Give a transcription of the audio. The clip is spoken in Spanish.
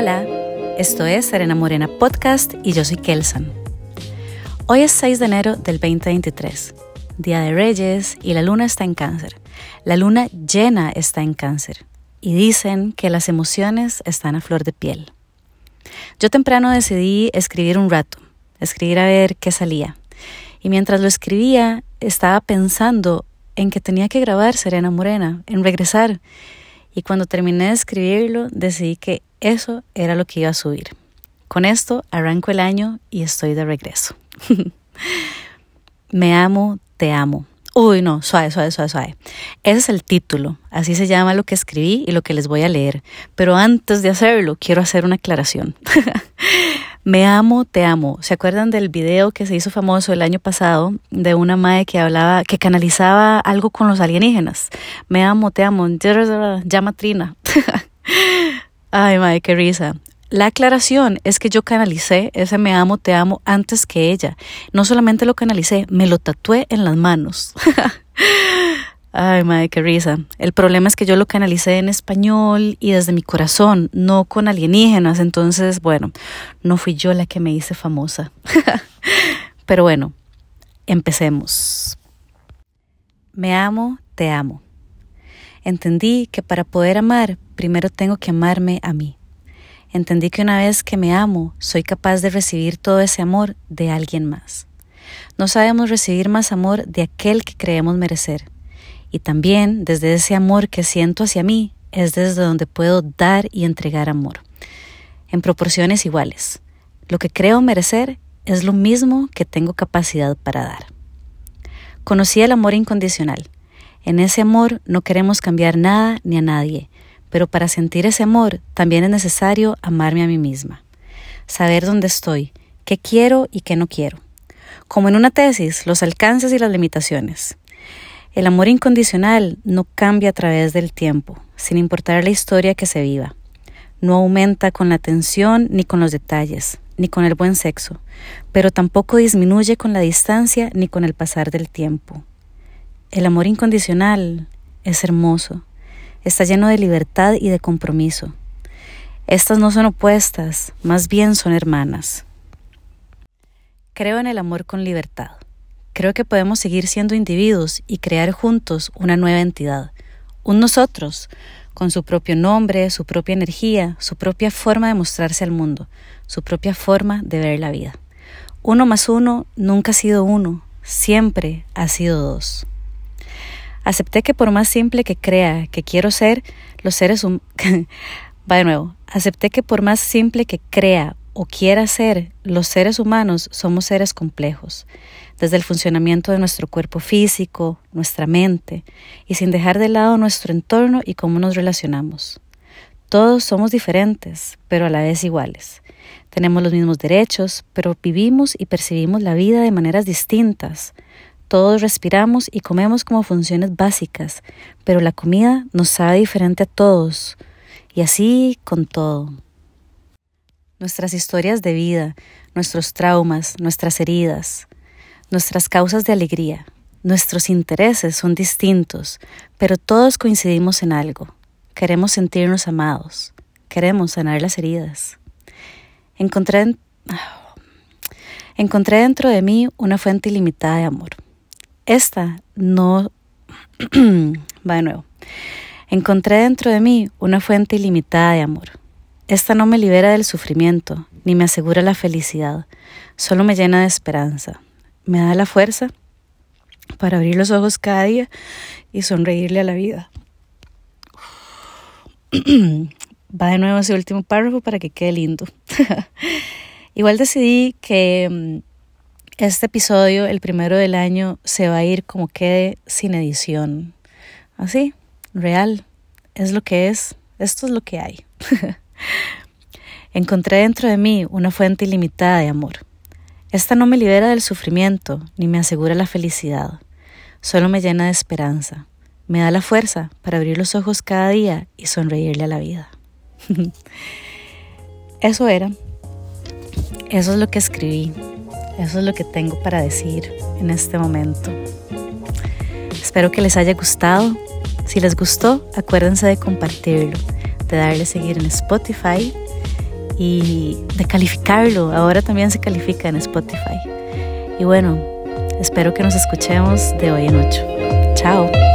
Hola, esto es Serena Morena Podcast y yo soy Kelsan. Hoy es 6 de enero del 2023, Día de Reyes y la luna está en cáncer. La luna llena está en cáncer y dicen que las emociones están a flor de piel. Yo temprano decidí escribir un rato, escribir a ver qué salía. Y mientras lo escribía, estaba pensando en que tenía que grabar Serena Morena, en regresar. Y cuando terminé de escribirlo, decidí que eso era lo que iba a subir. Con esto arranco el año y estoy de regreso. Me amo, te amo. Uy, no, suave, suave, suave, suave. Ese es el título, así se llama lo que escribí y lo que les voy a leer. Pero antes de hacerlo, quiero hacer una aclaración. Me amo, te amo. ¿Se acuerdan del video que se hizo famoso el año pasado de una madre que hablaba, que canalizaba algo con los alienígenas? Me amo, te amo. Llama Trina. Ay, madre, qué risa. La aclaración es que yo canalicé ese me amo, te amo antes que ella. No solamente lo canalicé, me lo tatué en las manos. Ay, madre, qué risa. El problema es que yo lo canalicé en español y desde mi corazón, no con alienígenas. Entonces, bueno, no fui yo la que me hice famosa. Pero bueno, empecemos. Me amo, te amo. Entendí que para poder amar, primero tengo que amarme a mí. Entendí que una vez que me amo, soy capaz de recibir todo ese amor de alguien más. No sabemos recibir más amor de aquel que creemos merecer y también desde ese amor que siento hacia mí es desde donde puedo dar y entregar amor, en proporciones iguales. Lo que creo merecer es lo mismo que tengo capacidad para dar. Conocí el amor incondicional. En ese amor no queremos cambiar nada ni a nadie, pero para sentir ese amor también es necesario amarme a mí misma, saber dónde estoy, qué quiero y qué no quiero. Como en una tesis, los alcances y las limitaciones. El amor incondicional no cambia a través del tiempo, sin importar la historia que se viva. No aumenta con la atención ni con los detalles, ni con el buen sexo, pero tampoco disminuye con la distancia ni con el pasar del tiempo. El amor incondicional es hermoso, está lleno de libertad y de compromiso. Estas no son opuestas, más bien son hermanas. Creo en el amor con libertad. Creo que podemos seguir siendo individuos y crear juntos una nueva entidad, un nosotros, con su propio nombre, su propia energía, su propia forma de mostrarse al mundo, su propia forma de ver la vida. Uno más uno nunca ha sido uno, siempre ha sido dos. Acepté que por más simple que crea que quiero ser, los seres humanos... Va de nuevo. Acepté que por más simple que crea o quiera ser, los seres humanos somos seres complejos desde el funcionamiento de nuestro cuerpo físico, nuestra mente, y sin dejar de lado nuestro entorno y cómo nos relacionamos. Todos somos diferentes, pero a la vez iguales. Tenemos los mismos derechos, pero vivimos y percibimos la vida de maneras distintas. Todos respiramos y comemos como funciones básicas, pero la comida nos sabe diferente a todos, y así con todo. Nuestras historias de vida, nuestros traumas, nuestras heridas, nuestras causas de alegría, nuestros intereses son distintos, pero todos coincidimos en algo. Queremos sentirnos amados, queremos sanar las heridas. Encontré, encontré dentro de mí una fuente ilimitada de amor. Esta no... Va de nuevo. Encontré dentro de mí una fuente ilimitada de amor. Esta no me libera del sufrimiento, ni me asegura la felicidad, solo me llena de esperanza me da la fuerza para abrir los ojos cada día y sonreírle a la vida. Va de nuevo ese último párrafo para que quede lindo. Igual decidí que mm, este episodio, el primero del año, se va a ir como quede sin edición. Así, real. Es lo que es. Esto es lo que hay. Encontré dentro de mí una fuente ilimitada de amor. Esta no me libera del sufrimiento ni me asegura la felicidad, solo me llena de esperanza, me da la fuerza para abrir los ojos cada día y sonreírle a la vida. Eso era, eso es lo que escribí, eso es lo que tengo para decir en este momento. Espero que les haya gustado. Si les gustó, acuérdense de compartirlo, de darle seguir en Spotify y de calificarlo. Ahora también se califica en Spotify. Y bueno, espero que nos escuchemos de hoy en ocho. Chao.